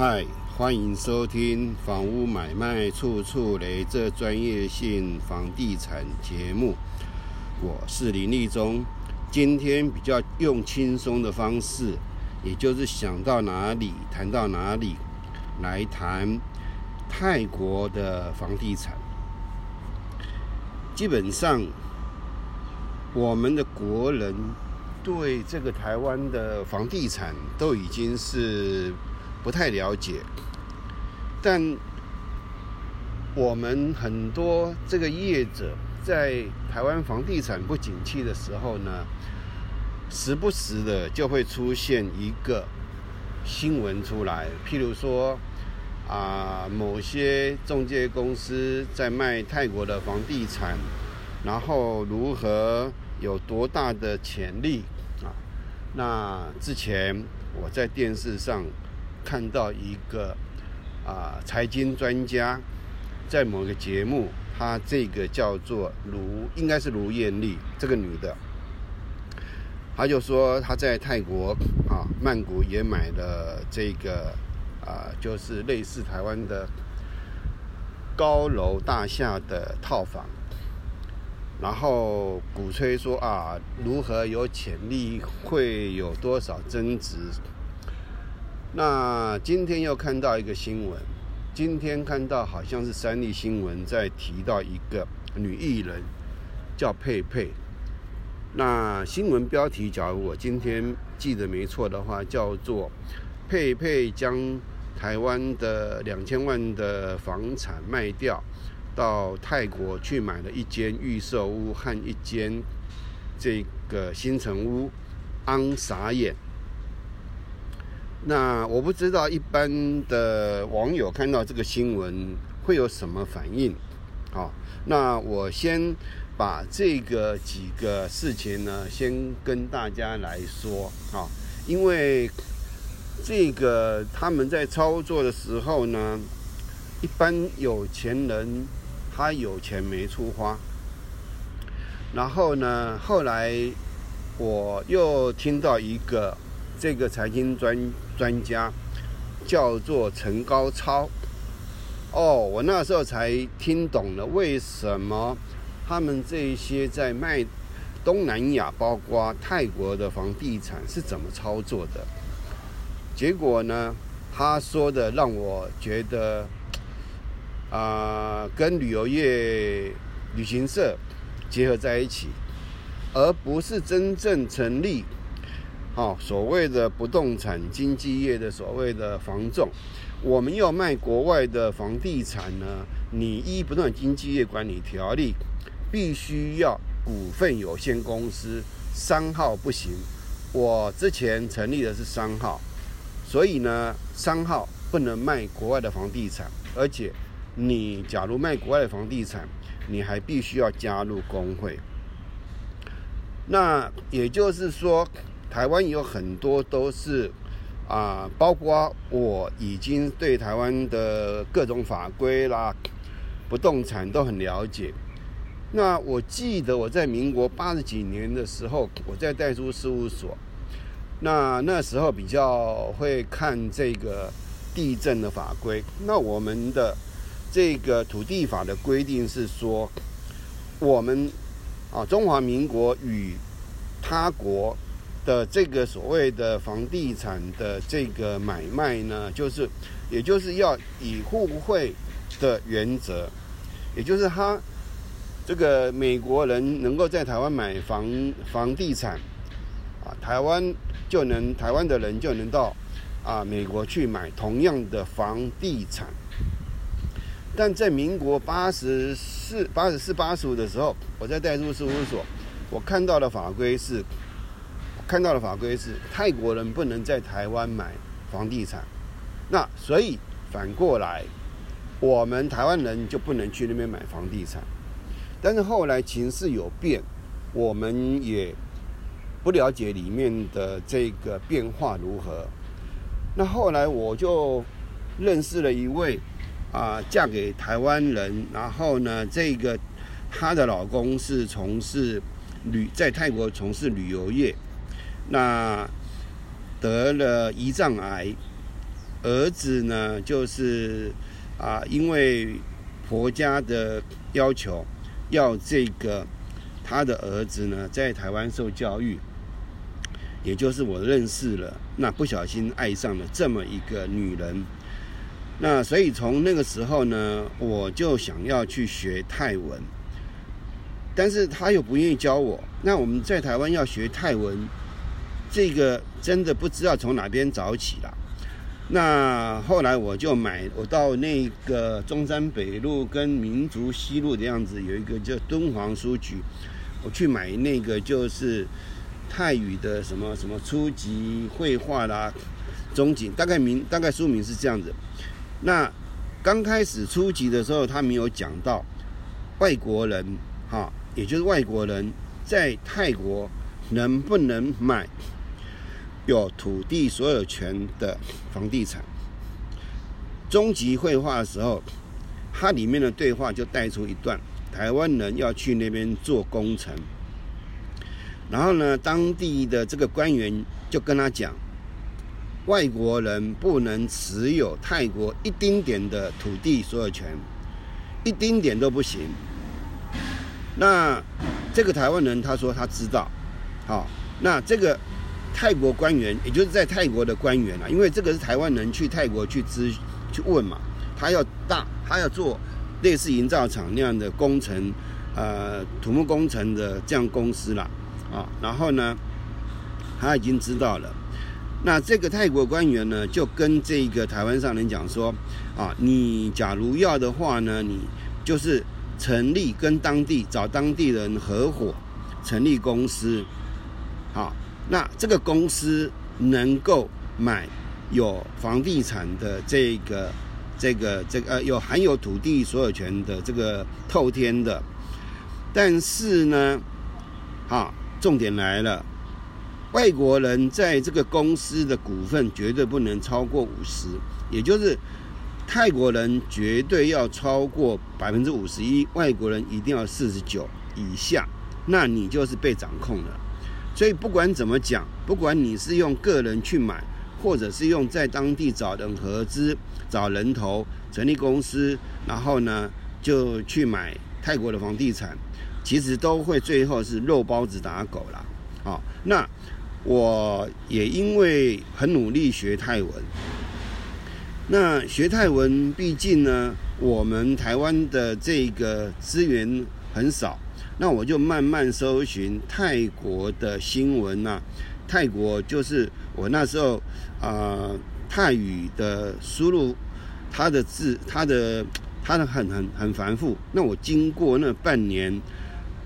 嗨，欢迎收听《房屋买卖处处雷》这专业性房地产节目。我是林立忠，今天比较用轻松的方式，也就是想到哪里谈到哪里，来谈泰国的房地产。基本上，我们的国人对这个台湾的房地产都已经是。不太了解，但我们很多这个业者在台湾房地产不景气的时候呢，时不时的就会出现一个新闻出来，譬如说啊，某些中介公司在卖泰国的房地产，然后如何有多大的潜力啊？那之前我在电视上。看到一个啊财经专家在某个节目，他这个叫做卢，应该是卢艳丽这个女的，她就说她在泰国啊曼谷也买了这个啊，就是类似台湾的高楼大厦的套房，然后鼓吹说啊如何有潜力，会有多少增值。那今天又看到一个新闻，今天看到好像是三立新闻在提到一个女艺人叫佩佩。那新闻标题，假如我今天记得没错的话，叫做佩佩将台湾的两千万的房产卖掉，到泰国去买了一间预售屋和一间这个新城屋，昂傻眼。那我不知道一般的网友看到这个新闻会有什么反应？啊，那我先把这个几个事情呢，先跟大家来说啊，因为这个他们在操作的时候呢，一般有钱人他有钱没处花，然后呢，后来我又听到一个。这个财经专专家叫做陈高超，哦，我那时候才听懂了为什么他们这些在卖东南亚，包括泰国的房地产是怎么操作的。结果呢，他说的让我觉得，啊，跟旅游业、旅行社结合在一起，而不是真正成立。哦，所谓的不动产经纪业的所谓的房仲，我们要卖国外的房地产呢？你依不动产经纪业管理条例，必须要股份有限公司商号不行。我之前成立的是商号，所以呢，商号不能卖国外的房地产。而且，你假如卖国外的房地产，你还必须要加入工会。那也就是说。台湾有很多都是啊，包括我已经对台湾的各种法规啦、不动产都很了解。那我记得我在民国八十几年的时候，我在代书事务所，那那时候比较会看这个地震的法规。那我们的这个土地法的规定是说，我们啊中华民国与他国。的这个所谓的房地产的这个买卖呢，就是，也就是要以互惠的原则，也就是他这个美国人能够在台湾买房房地产，啊，台湾就能台湾的人就能到啊美国去买同样的房地产，但在民国八十四、八十四、八十五的时候，我在代入事务所，我看到的法规是。看到的法规是泰国人不能在台湾买房地产，那所以反过来，我们台湾人就不能去那边买房地产。但是后来情势有变，我们也不了解里面的这个变化如何。那后来我就认识了一位啊，嫁给台湾人，然后呢，这个她的老公是从事旅在泰国从事旅游业。那得了胰脏癌，儿子呢，就是啊，因为婆家的要求，要这个他的儿子呢在台湾受教育，也就是我认识了，那不小心爱上了这么一个女人。那所以从那个时候呢，我就想要去学泰文，但是他又不愿意教我。那我们在台湾要学泰文，这个真的不知道从哪边找起了。那后来我就买，我到那个中山北路跟民族西路的样子，有一个叫敦煌书局，我去买那个就是泰语的什么什么初级绘画啦、中级，大概名大概书名是这样子。那刚开始初级的时候，他没有讲到外国人，哈，也就是外国人在泰国能不能买有土地所有权的房地产。终极绘画的时候，它里面的对话就带出一段台湾人要去那边做工程，然后呢，当地的这个官员就跟他讲。外国人不能持有泰国一丁点的土地所有权，一丁点都不行。那这个台湾人他说他知道，好，那这个泰国官员，也就是在泰国的官员啊，因为这个是台湾人去泰国去咨去问嘛，他要大他要做类似营造厂那样的工程，呃，土木工程的这样公司啦，啊，然后呢，他已经知道了。那这个泰国官员呢，就跟这个台湾上人讲说，啊，你假如要的话呢，你就是成立跟当地找当地人合伙成立公司，好，那这个公司能够买有房地产的这个这个这个呃有含有土地所有权的这个透天的，但是呢，好，重点来了。外国人在这个公司的股份绝对不能超过五十，也就是泰国人绝对要超过百分之五十一，外国人一定要四十九以下，那你就是被掌控了。所以不管怎么讲，不管你是用个人去买，或者是用在当地找人合资、找人头成立公司，然后呢就去买泰国的房地产，其实都会最后是肉包子打狗了。哦，那。我也因为很努力学泰文，那学泰文毕竟呢，我们台湾的这个资源很少，那我就慢慢搜寻泰国的新闻呐。泰国就是我那时候啊，泰语的输入，它的字，它的它的很很很繁复。那我经过那半年，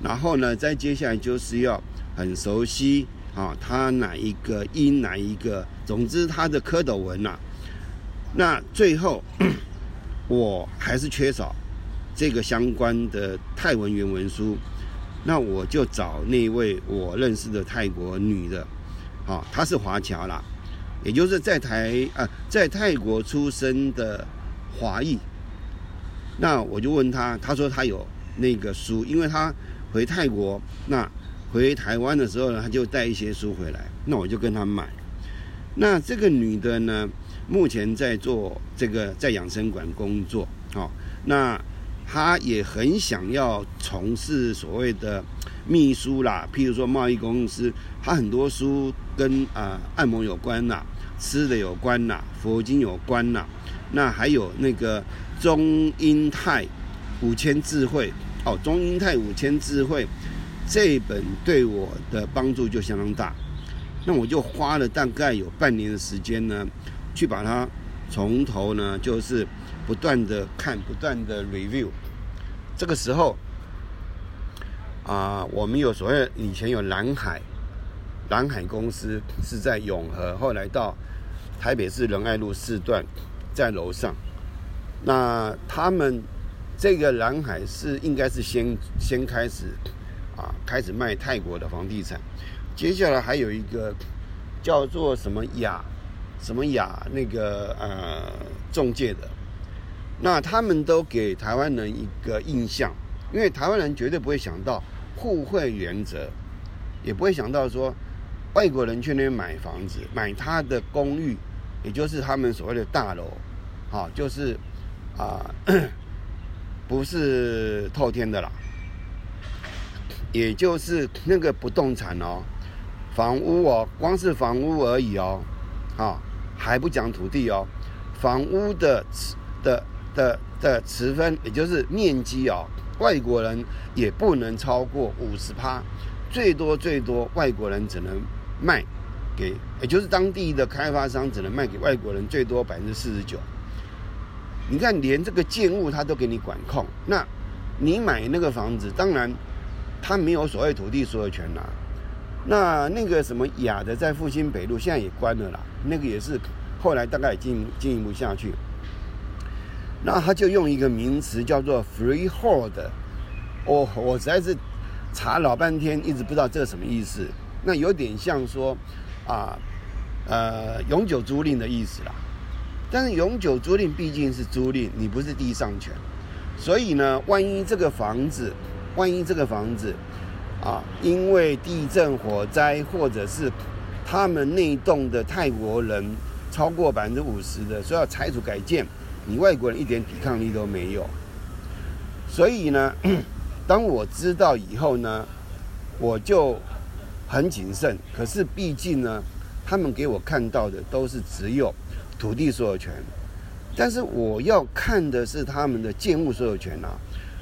然后呢，再接下来就是要很熟悉。啊，它哪一个音哪一个，总之它的蝌蚪文呐，那最后 我还是缺少这个相关的泰文原文书，那我就找那位我认识的泰国女的，啊，她是华侨啦，也就是在台啊在泰国出生的华裔，那我就问她，她说她有那个书，因为她回泰国那。回台湾的时候呢，她就带一些书回来，那我就跟她买。那这个女的呢，目前在做这个在养生馆工作，哦，那他也很想要从事所谓的秘书啦，譬如说贸易公司，他很多书跟啊按摩有关呐，吃的有关呐，佛经有关呐，那还有那个中英泰五千智慧哦，中英泰五千智慧。这本对我的帮助就相当大，那我就花了大概有半年的时间呢，去把它从头呢，就是不断的看，不断的 review。这个时候啊，我们有所谓以前有蓝海，蓝海公司是在永和，后来到台北市仁爱路四段，在楼上。那他们这个蓝海是应该是先先开始。啊，开始卖泰国的房地产，接下来还有一个叫做什么雅，什么雅那个呃中介的，那他们都给台湾人一个印象，因为台湾人绝对不会想到互惠原则，也不会想到说外国人去那边买房子，买他的公寓，也就是他们所谓的大楼，好，就是啊，不是透天的啦，也就是那个不动产哦，房屋哦，光是房屋而已哦，啊，还不讲土地哦，房屋的的的的持分，也就是面积哦，外国人也不能超过五十趴，最多最多外国人只能卖。给，也就是当地的开发商只能卖给外国人最多百分之四十九。你看，连这个建物他都给你管控，那你买那个房子，当然他没有所谓土地所有权啦。那那个什么雅的在复兴北路现在也关了啦，那个也是后来大概经营经营不下去。那他就用一个名词叫做 freehold，我我实在是查老半天，一直不知道这个什么意思。那有点像说。啊，呃，永久租赁的意思啦。但是永久租赁毕竟是租赁，你不是地上权，所以呢，万一这个房子，万一这个房子，啊，因为地震、火灾，或者是他们那栋的泰国人超过百分之五十的，说要拆除改建，你外国人一点抵抗力都没有。所以呢，当我知道以后呢，我就。很谨慎，可是毕竟呢，他们给我看到的都是只有土地所有权，但是我要看的是他们的建物所有权啊。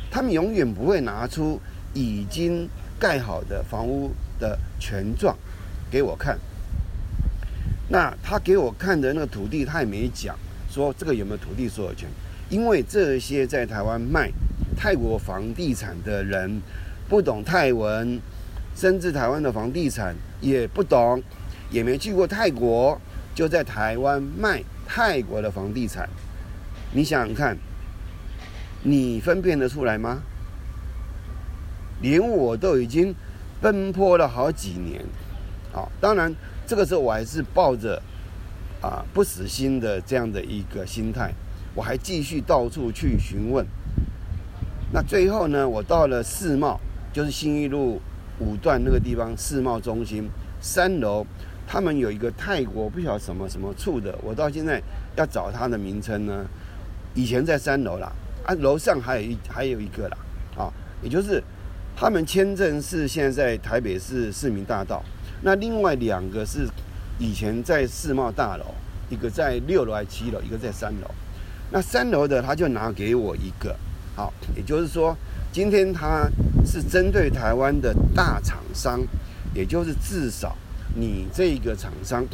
他们永远不会拿出已经盖好的房屋的权状给我看。那他给我看的那个土地，他也没讲说这个有没有土地所有权，因为这些在台湾卖泰国房地产的人不懂泰文。甚至台湾的房地产也不懂，也没去过泰国，就在台湾卖泰国的房地产。你想想看，你分辨得出来吗？连我都已经奔波了好几年，好，当然这个时候我还是抱着啊不死心的这样的一个心态，我还继续到处去询问。那最后呢，我到了世贸，就是新义路。五段那个地方世贸中心三楼，他们有一个泰国不晓得什么什么处的，我到现在要找它的名称呢。以前在三楼啦，啊，楼上还有一还有一个啦，啊，也就是他们签证是现在在台北市市民大道，那另外两个是以前在世贸大楼，一个在六楼还七楼，一个在三楼。那三楼的他就拿给我一个，好，也就是说。今天他是针对台湾的大厂商，也就是至少你这个厂商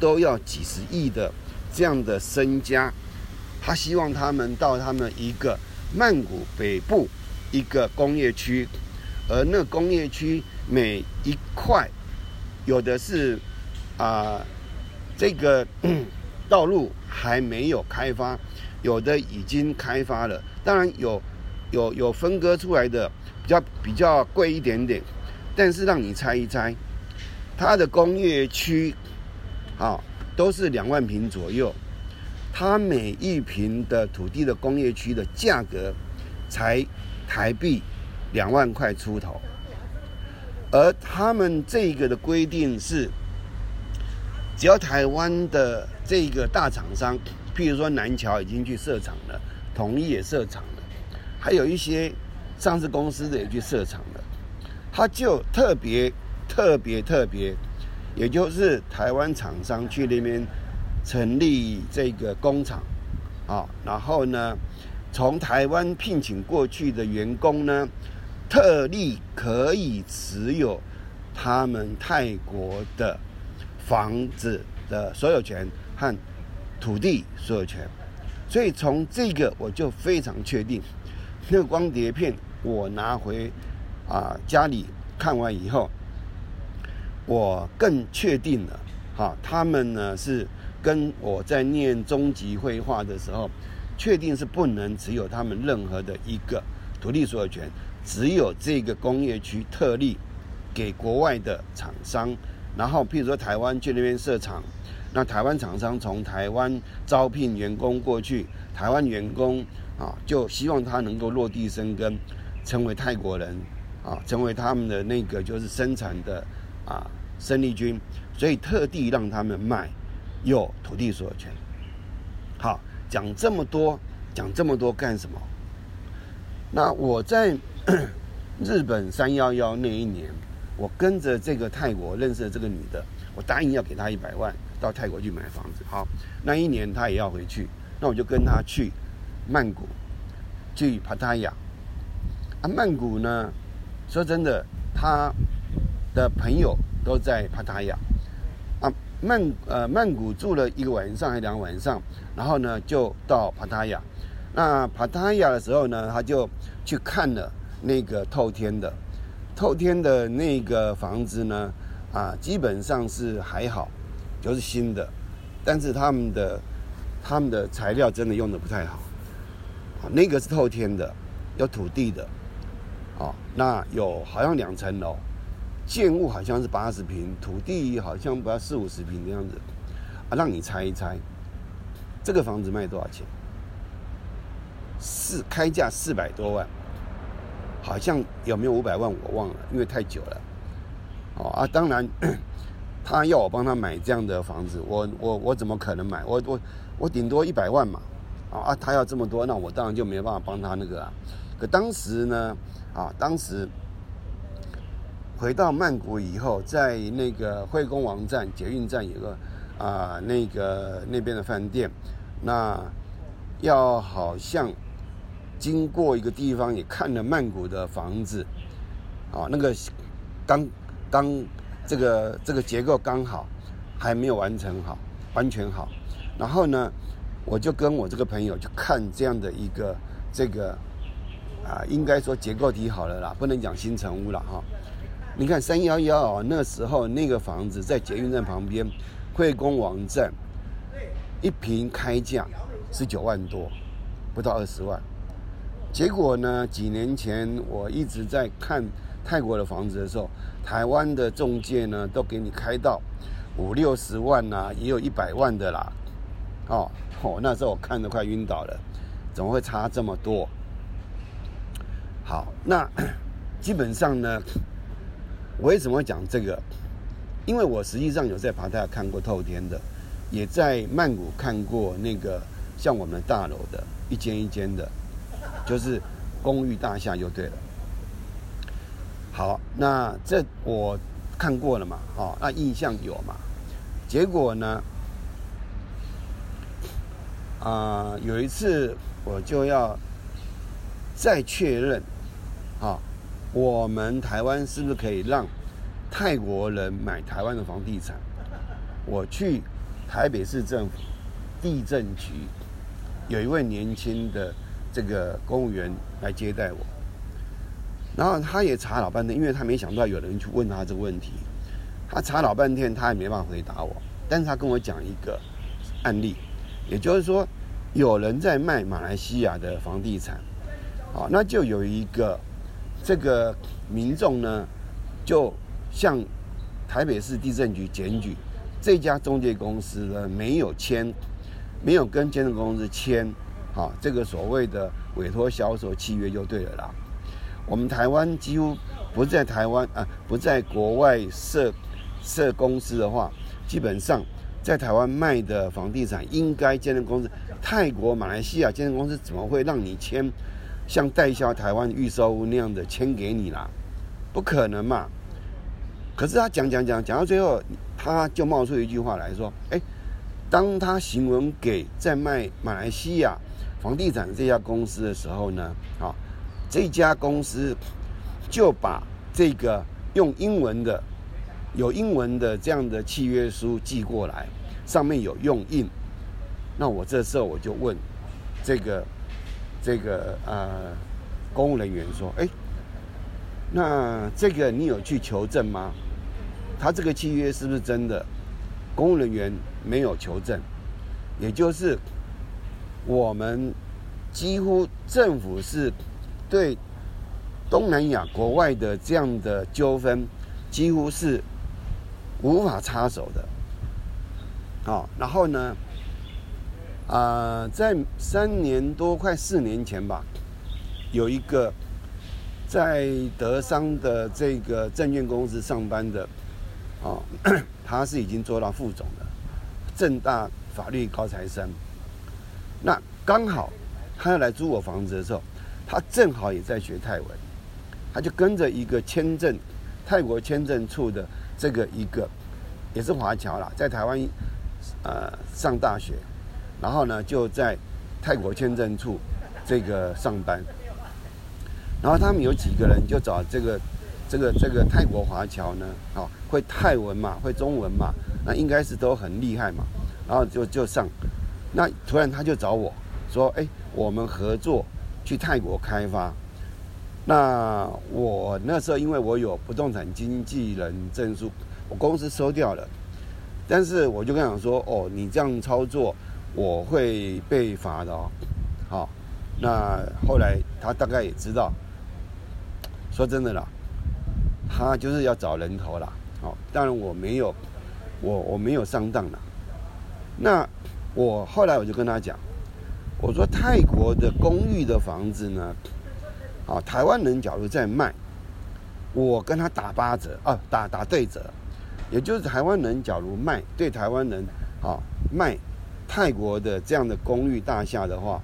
都要几十亿的这样的身家，他希望他们到他们一个曼谷北部一个工业区，而那工业区每一块有的是啊这个 道路还没有开发，有的已经开发了，当然有。有有分割出来的比较比较贵一点点，但是让你猜一猜，它的工业区，啊，都是两万平左右，它每一平的土地的工业区的价格才台币两万块出头，而他们这个的规定是，只要台湾的这个大厂商，譬如说南桥已经去设厂了，统一也设厂了。还有一些上市公司的也去设厂了，他就特别特别特别，也就是台湾厂商去那边成立这个工厂，啊，然后呢，从台湾聘请过去的员工呢，特例可以持有他们泰国的房子的所有权和土地所有权，所以从这个我就非常确定。那个光碟片我拿回啊家里看完以后，我更确定了哈，他们呢是跟我在念中级绘画的时候，确定是不能持有他们任何的一个土地所有权，只有这个工业区特例给国外的厂商，然后譬如说台湾去那边设厂，那台湾厂商从台湾招聘员工过去，台湾员工。啊，就希望他能够落地生根，成为泰国人，啊，成为他们的那个就是生产的啊生力军，所以特地让他们卖，有土地所有权。好，讲这么多，讲这么多干什么？那我在 日本三幺幺那一年，我跟着这个泰国认识的这个女的，我答应要给她一百万到泰国去买房子。好，那一年她也要回去，那我就跟她去曼谷，去帕塔亚。啊，曼谷呢，说真的，她的朋友都在帕塔亚。啊，曼呃曼谷住了一个晚上还两个晚上，然后呢就到帕塔亚。那帕塔亚的时候呢，他就去看了。那个透天的，透天的那个房子呢，啊，基本上是还好，就是新的，但是他们的他们的材料真的用的不太好，啊，那个是透天的，有土地的，啊，那有好像两层楼，建物好像是八十平，土地好像不要四五十平的样子，啊，让你猜一猜，这个房子卖多少钱？四开价四百多万。好像有没有五百万我忘了，因为太久了。哦啊，当然，他要我帮他买这样的房子，我我我怎么可能买？我我我顶多一百万嘛。啊，他要这么多，那我当然就没办法帮他那个啊。可当时呢，啊，当时回到曼谷以后，在那个惠公王站捷运站有个啊那个那边的饭店，那要好像。经过一个地方，也看了曼谷的房子，啊，那个刚刚这个这个结构刚好，还没有完成好，完全好。然后呢，我就跟我这个朋友去看这样的一个这个啊，应该说结构体好了啦，不能讲新城屋了哈。你看三幺幺啊，那时候那个房子在捷运站旁边，惠公王站，一平开价十九万多，不到二十万。结果呢？几年前我一直在看泰国的房子的时候，台湾的中介呢都给你开到五六十万呐，也有一百万的啦。哦，哦，那时候我看得快晕倒了，怎么会差这么多？好，那 基本上呢，我为什么讲这个？因为我实际上有在帕塔看过透天的，也在曼谷看过那个像我们大楼的一间一间的。就是公寓大厦就对了。好，那这我看过了嘛？哦，那印象有嘛？结果呢？啊，有一次我就要再确认，啊，我们台湾是不是可以让泰国人买台湾的房地产？我去台北市政府地震局，有一位年轻的。这个公务员来接待我，然后他也查老半天，因为他没想到有人去问他这个问题，他查老半天，他也没办法回答我。但是他跟我讲一个案例，也就是说，有人在卖马来西亚的房地产，好，那就有一个这个民众呢，就向台北市地震局检举，这家中介公司呢没有签，没有跟监证公司签。好，这个所谓的委托销售契约就对了啦。我们台湾几乎不在台湾啊，不在国外设设公司的话，基本上在台湾卖的房地产应该建设公司，泰国、马来西亚建设公司怎么会让你签像代销台湾预售屋那样的签给你啦？不可能嘛！可是他讲讲讲讲到最后，他就冒出一句话来说：“哎，当他行文给在卖马来西亚。”房地产这家公司的时候呢，啊，这家公司就把这个用英文的、有英文的这样的契约书寄过来，上面有用印。那我这时候我就问这个这个呃公务人员说：“哎，那这个你有去求证吗？他这个契约是不是真的？”公务人员没有求证，也就是。我们几乎政府是对东南亚国外的这样的纠纷，几乎是无法插手的。好，然后呢，啊，在三年多快四年前吧，有一个在德商的这个证券公司上班的，啊，他是已经做到副总的，正大法律高材生。那刚好他要来租我房子的时候，他正好也在学泰文，他就跟着一个签证泰国签证处的这个一个也是华侨啦，在台湾呃上大学，然后呢就在泰国签证处这个上班。然后他们有几个人就找这个，这个这个泰国华侨呢，啊，会泰文嘛，会中文嘛，那应该是都很厉害嘛。然后就就上，那突然他就找我说，哎，我们合作去泰国开发。那我那时候因为我有不动产经纪人证书，我公司收掉了，但是我就跟他讲说，哦，你这样操作我会被罚的哦。好，那后来他大概也知道。说真的啦，他就是要找人头啦。好，当然我没有，我我没有上当啦。那我后来我就跟他讲，我说泰国的公寓的房子呢，啊，台湾人假如在卖，我跟他打八折啊，打打对折，也就是台湾人假如卖对台湾人啊卖泰国的这样的公寓大厦的话，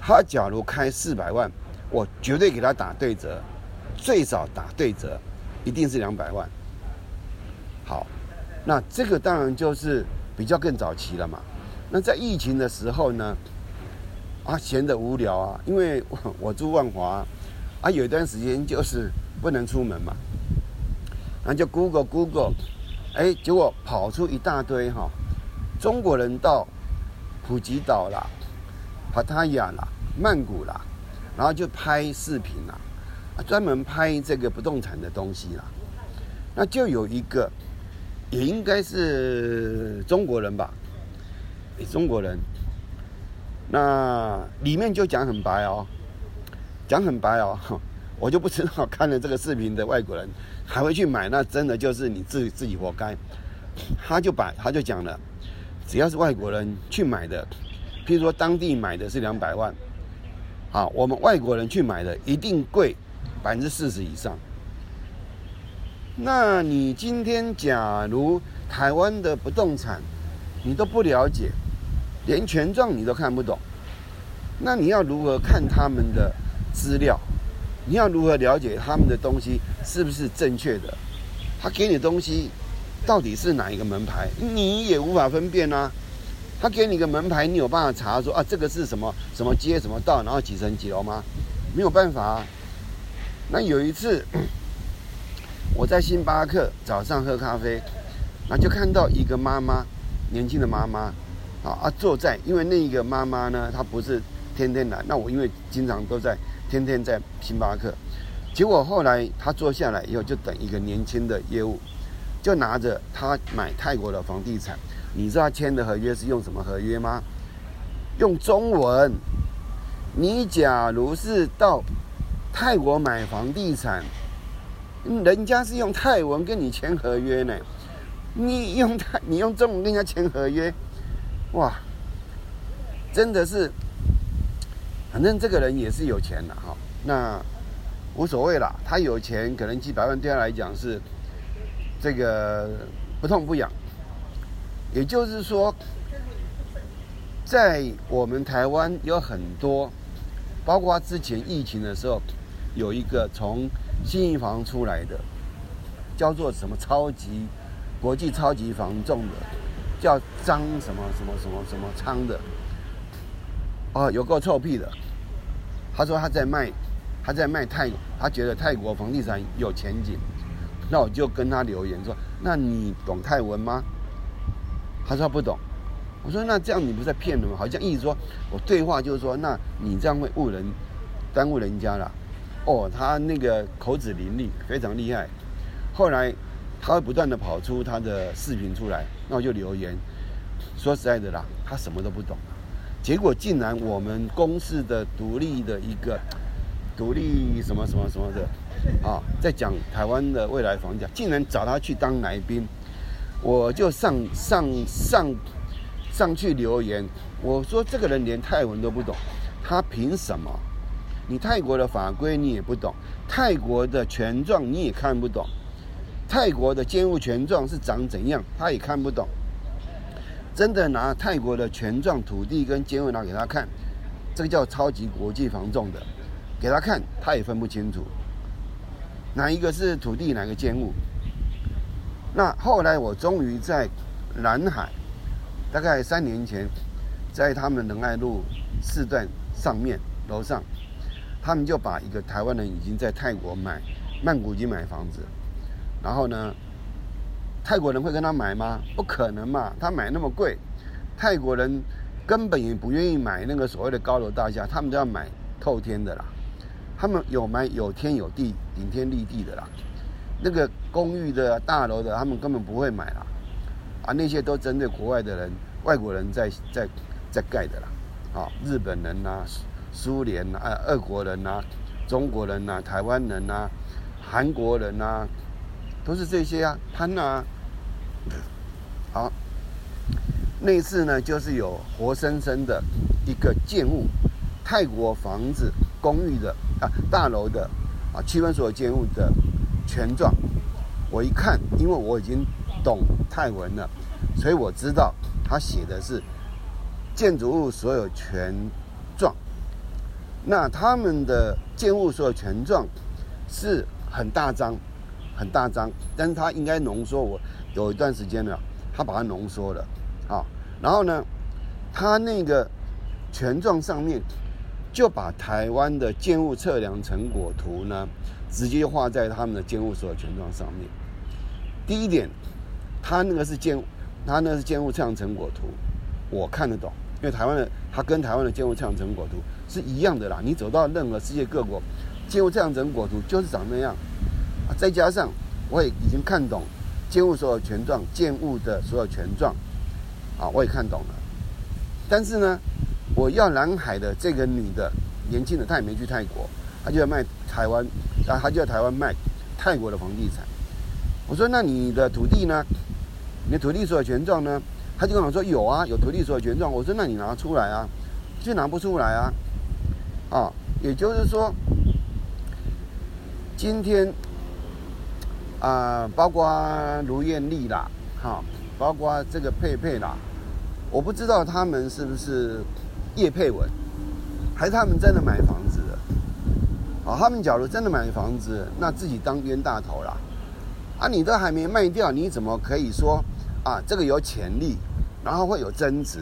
他假如开四百万，我绝对给他打对折。最少打对折，一定是两百万。好，那这个当然就是比较更早期了嘛。那在疫情的时候呢，啊，闲得无聊啊，因为 我住万华，啊，有一段时间就是不能出门嘛，然后就 Google Google，哎，结果跑出一大堆哈，中国人到普吉岛啦、帕塔亚啦、曼谷啦，然后就拍视频啦。专门拍这个不动产的东西啦，那就有一个，也应该是中国人吧，中国人。那里面就讲很白哦，讲很白哦，我就不知道看了这个视频的外国人还会去买，那真的就是你自己自己活该。他就把他就讲了，只要是外国人去买的，譬如说当地买的是两百万，好，我们外国人去买的一定贵。百分之四十以上。那你今天假如台湾的不动产你都不了解，连权状你都看不懂，那你要如何看他们的资料？你要如何了解他们的东西是不是正确的？他给你的东西到底是哪一个门牌？你也无法分辨啊。他给你个门牌，你有办法查说啊这个是什么什么街什么道，然后几层几楼吗？没有办法啊。那有一次，我在星巴克早上喝咖啡，那就看到一个妈妈，年轻的妈妈，啊啊坐在，因为那一个妈妈呢，她不是天天来，那我因为经常都在，天天在星巴克，结果后来她坐下来以后，就等一个年轻的业务，就拿着她买泰国的房地产，你知道签的合约是用什么合约吗？用中文。你假如是到。泰国买房地产，人家是用泰文跟你签合约呢，你用泰，你用中文跟人家签合约，哇，真的是，反正这个人也是有钱的哈，那无所谓啦，他有钱，可能几百万对他来讲是这个不痛不痒，也就是说，在我们台湾有很多，包括之前疫情的时候。有一个从新一房出来的，叫做什么超级国际超级房仲的，叫张什么什么什么什么仓的，哦，有够臭屁的。他说他在卖，他在卖泰，他觉得泰国房地产有前景。那我就跟他留言说：“那你懂泰文吗？”他说不懂。我说：“那这样你不是在骗人吗？好像意思说我对话就是说，那你这样会误人，耽误人家了。”哦，他那个口齿伶俐，非常厉害。后来他会不断的跑出他的视频出来，那我就留言。说实在的啦，他什么都不懂。结果竟然我们公司的独立的一个独立什么什么什么的啊，在讲台湾的未来房价，竟然找他去当来宾。我就上上上上去留言，我说这个人连泰文都不懂，他凭什么？你泰国的法规你也不懂，泰国的权状你也看不懂，泰国的监护权状是长怎样他也看不懂。真的拿泰国的权状土地跟监护拿给他看，这个叫超级国际防重的，给他看他也分不清楚，哪一个是土地，哪个监护。那后来我终于在南海，大概三年前，在他们仁爱路四段上面楼上，他们就把一个台湾人已经在泰国买曼谷已经买房子，然后呢，泰国人会跟他买吗？不可能嘛，他买那么贵，泰国人根本也不愿意买那个所谓的高楼大厦，他们都要买透天的啦，他们有买有天有地顶天立地的啦。那个公寓的大楼的，他们根本不会买啦，啊，那些都针对国外的人、外国人在在在盖的啦，啊，日本人呐、苏联啊、俄国人呐、中国人呐、台湾人呐、韩国人呐，都是这些啊，潘呐，好，那次呢，就是有活生生的一个建物，泰国房子、公寓的啊、大楼的啊，区分所有建物的。权状，我一看，因为我已经懂泰文了，所以我知道他写的是建筑物所有权状。那他们的建物所有权状是很大张，很大张，但是他应该浓缩。我有一段时间了，他把它浓缩了啊。然后呢，他那个权状上面就把台湾的建物测量成果图呢。直接画在他们的建物所有权状上面。第一点，他那个是建，他那个是建物测量成果图，我看得懂，因为台湾的他跟台湾的建物测量成果图是一样的啦。你走到任何世界各国，建物测量成果图就是长那样。再加上我也已经看懂建物所有权状、建物的所有权状，啊，我也看懂了。但是呢，我要南海的这个女的年轻的，她也没去泰国，她就要卖台湾。啊，他就在台湾卖泰国的房地产。我说：“那你的土地呢？你的土地所有权状呢？”他就跟我说：“有啊，有土地所有权状。”我说：“那你拿出来啊？”就拿不出来啊！啊，也就是说，今天啊，包括卢艳丽啦，哈，包括这个佩佩啦，我不知道他们是不是叶佩文，还是他们真的买房子的。啊，他们假如真的买房子，那自己当冤大头了。啊，你都还没卖掉，你怎么可以说啊这个有潜力，然后会有增值？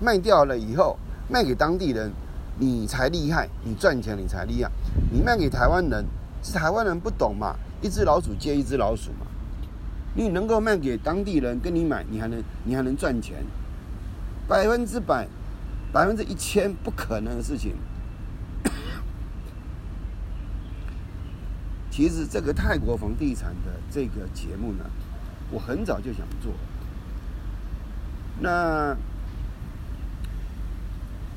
卖掉了以后，卖给当地人，你才厉害，你赚钱你才厉害。你卖给台湾人，是台湾人不懂嘛？一只老鼠接一只老鼠嘛。你能够卖给当地人跟你买，你还能你还能赚钱？百分之百，百分之一千不可能的事情。其实这个泰国房地产的这个节目呢，我很早就想做。那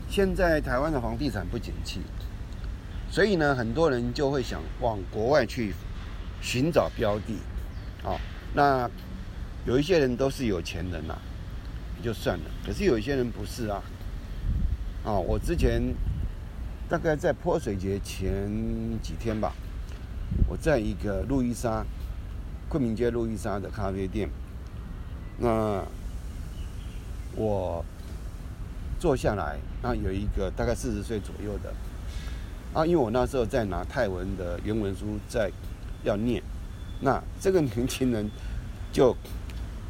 现在台湾的房地产不景气，所以呢，很多人就会想往国外去寻找标的。啊，那有一些人都是有钱人呐，也就算了。可是有一些人不是啊。啊，我之前大概在泼水节前几天吧。我在一个路易莎，昆明街路易莎的咖啡店，那我坐下来，那有一个大概四十岁左右的，啊，因为我那时候在拿泰文的原文书在要念，那这个年轻人就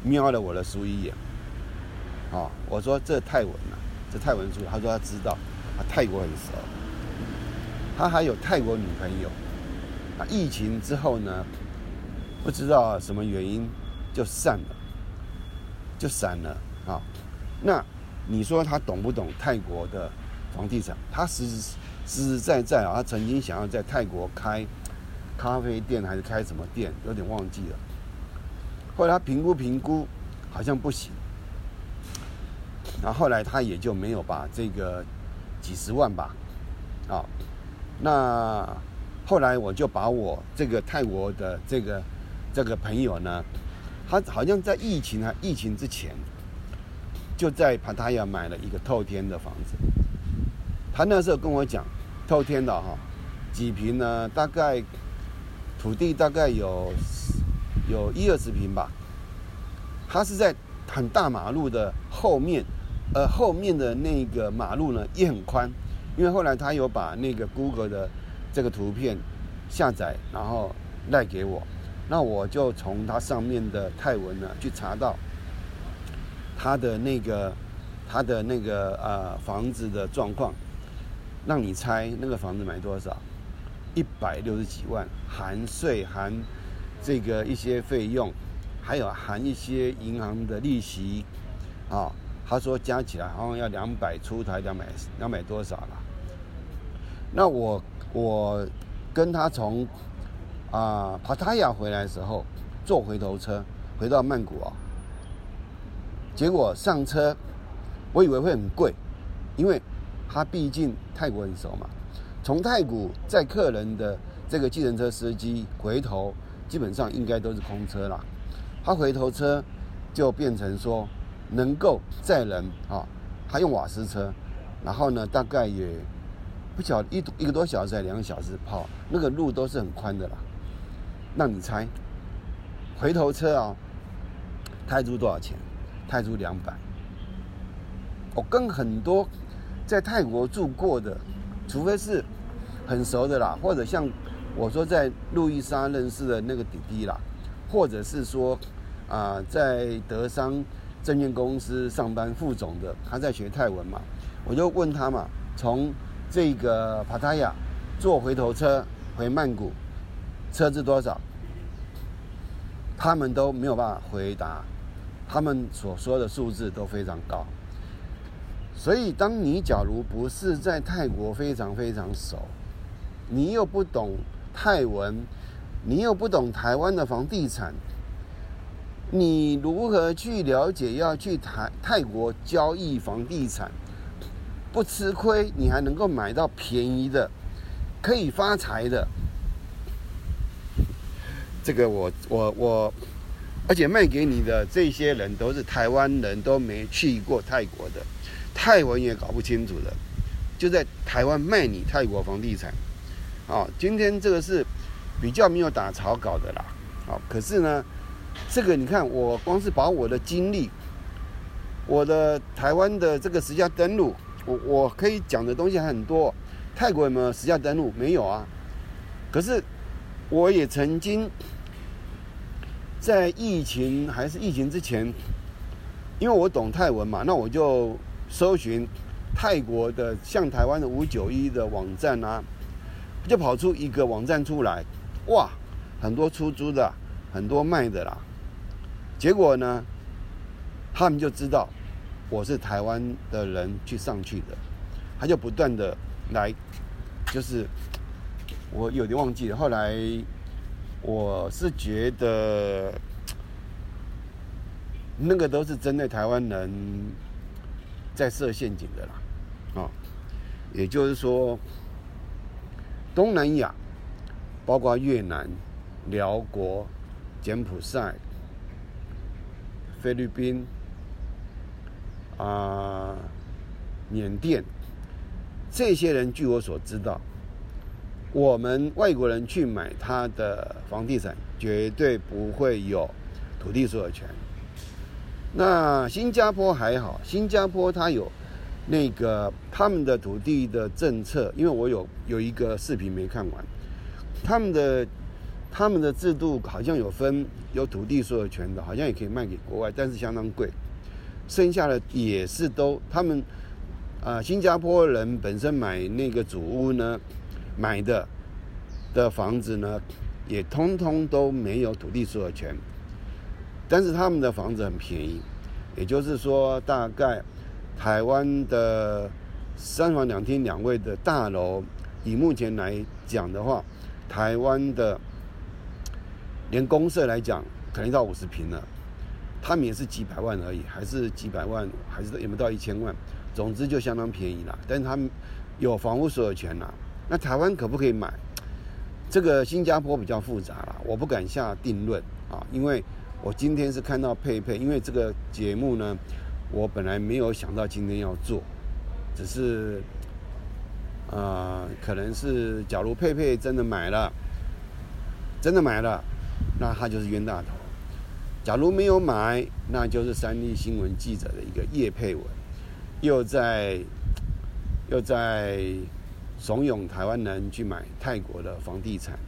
瞄了我的书一眼，啊，我说这泰文啊，这泰文书，他说他知道，啊，泰国很熟，他还有泰国女朋友。啊，疫情之后呢，不知道什么原因就散了，就散了啊。那你说他懂不懂泰国的房地产？他实实实在在啊，他曾经想要在泰国开咖啡店还是开什么店，有点忘记了。后来他评估评估，好像不行。然后后来他也就没有把这个几十万吧，啊，那。后来我就把我这个泰国的这个这个朋友呢，他好像在疫情啊疫情之前，就在帕塔亚买了一个透天的房子。他那时候跟我讲，透天的哈，几平呢？大概土地大概有有一二十平吧。他是在很大马路的后面，呃，后面的那个马路呢也很宽，因为后来他有把那个 Google 的这个图片下载，然后赖给我，那我就从它上面的泰文呢去查到他的那个他的那个呃房子的状况，让你猜那个房子买多少？一百六十几万，含税含这个一些费用，还有含一些银行的利息，啊，他说加起来好像要两百出台，两百两百多少了。那我我跟他从啊帕塔亚回来的时候坐回头车回到曼谷啊，结果上车，我以为会很贵，因为他毕竟泰国很熟嘛。从太古载客人的这个计程车司机回头，基本上应该都是空车啦。他回头车就变成说能够载人啊，他用瓦斯车，然后呢大概也不晓一一个多小时还两个小时跑，那个路都是很宽的啦。让你猜，回头车啊，泰铢多少钱？泰铢两百。我跟很多在泰国住过的，除非是。很熟的啦，或者像我说在路易莎认识的那个弟弟啦，或者是说啊，在德商证券公司上班副总的，他在学泰文嘛，我就问他嘛，从这个帕塔亚坐回头车回曼谷，车子多少？他们都没有办法回答，他们所说的数字都非常高。所以，当你假如不是在泰国非常非常熟，你又不懂泰文，你又不懂台湾的房地产，你如何去了解要去泰泰国交易房地产？不吃亏，你还能够买到便宜的，可以发财的。这个我我我，而且卖给你的这些人都是台湾人，都没去过泰国的，泰文也搞不清楚的，就在台湾卖你泰国房地产。哦，今天这个是比较没有打草稿的啦。好，可是呢，这个你看，我光是把我的经历，我的台湾的这个实价登录，我我可以讲的东西还很多。泰国有没有实价登录？没有啊。可是我也曾经在疫情还是疫情之前，因为我懂泰文嘛，那我就搜寻泰国的像台湾的五九一的网站啊。就跑出一个网站出来，哇，很多出租的，很多卖的啦。结果呢，他们就知道我是台湾的人去上去的，他就不断的来，就是我有点忘记了。后来我是觉得那个都是针对台湾人在设陷阱的啦，啊，也就是说。东南亚，包括越南、辽国、柬埔寨、菲律宾、啊、缅甸，这些人，据我所知道，我们外国人去买他的房地产，绝对不会有土地所有权。那新加坡还好，新加坡它有。那个他们的土地的政策，因为我有有一个视频没看完，他们的他们的制度好像有分有土地所有权的，好像也可以卖给国外，但是相当贵。剩下的也是都他们啊，新加坡人本身买那个主屋呢，买的的房子呢，也通通都没有土地所有权，但是他们的房子很便宜，也就是说大概。台湾的三房两厅两卫的大楼，以目前来讲的话，台湾的连公社来讲，可能到五十平了，他们也是几百万而已，还是几百万，还是也没到一千万？总之就相当便宜了。但是他们有房屋所有权啦。那台湾可不可以买？这个新加坡比较复杂了，我不敢下定论啊，因为我今天是看到佩佩，因为这个节目呢。我本来没有想到今天要做，只是，呃，可能是假如佩佩真的买了，真的买了，那他就是冤大头；假如没有买，那就是三立新闻记者的一个叶佩文，又在又在怂恿台湾人去买泰国的房地产，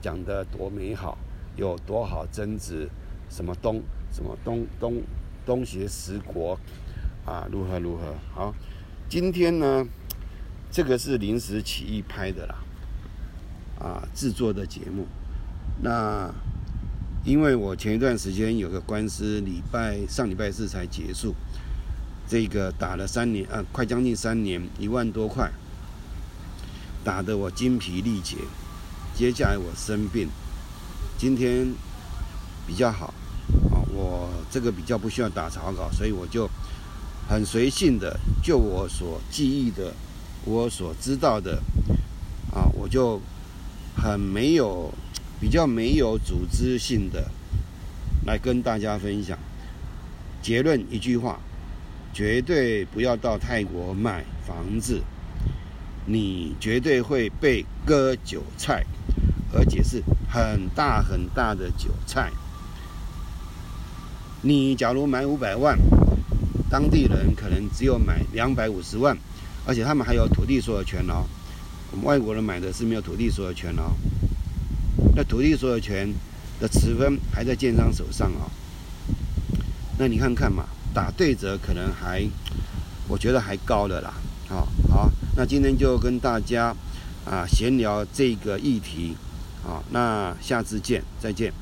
讲得多美好，有多好增值，什么东什么东东东邪十国啊，如何如何好。今天呢，这个是临时起意拍的啦，啊，制作的节目，那。因为我前一段时间有个官司，礼拜上礼拜四才结束，这个打了三年啊，快将近三年，一万多块，打得我精疲力竭。接下来我生病，今天比较好，这个比较不需要打草稿，所以我就很随性的，就我所记忆的，我所知道的，啊，我就很没有。比较没有组织性的来跟大家分享结论一句话：绝对不要到泰国买房子，你绝对会被割韭菜，而且是很大很大的韭菜。你假如买五百万，当地人可能只有买两百五十万，而且他们还有土地所有权哦。我们外国人买的是没有土地所有权哦。那土地所有权的持分还在建商手上哦，那你看看嘛，打对折可能还，我觉得还高的啦。好，好，那今天就跟大家啊闲聊这个议题，好，那下次见，再见。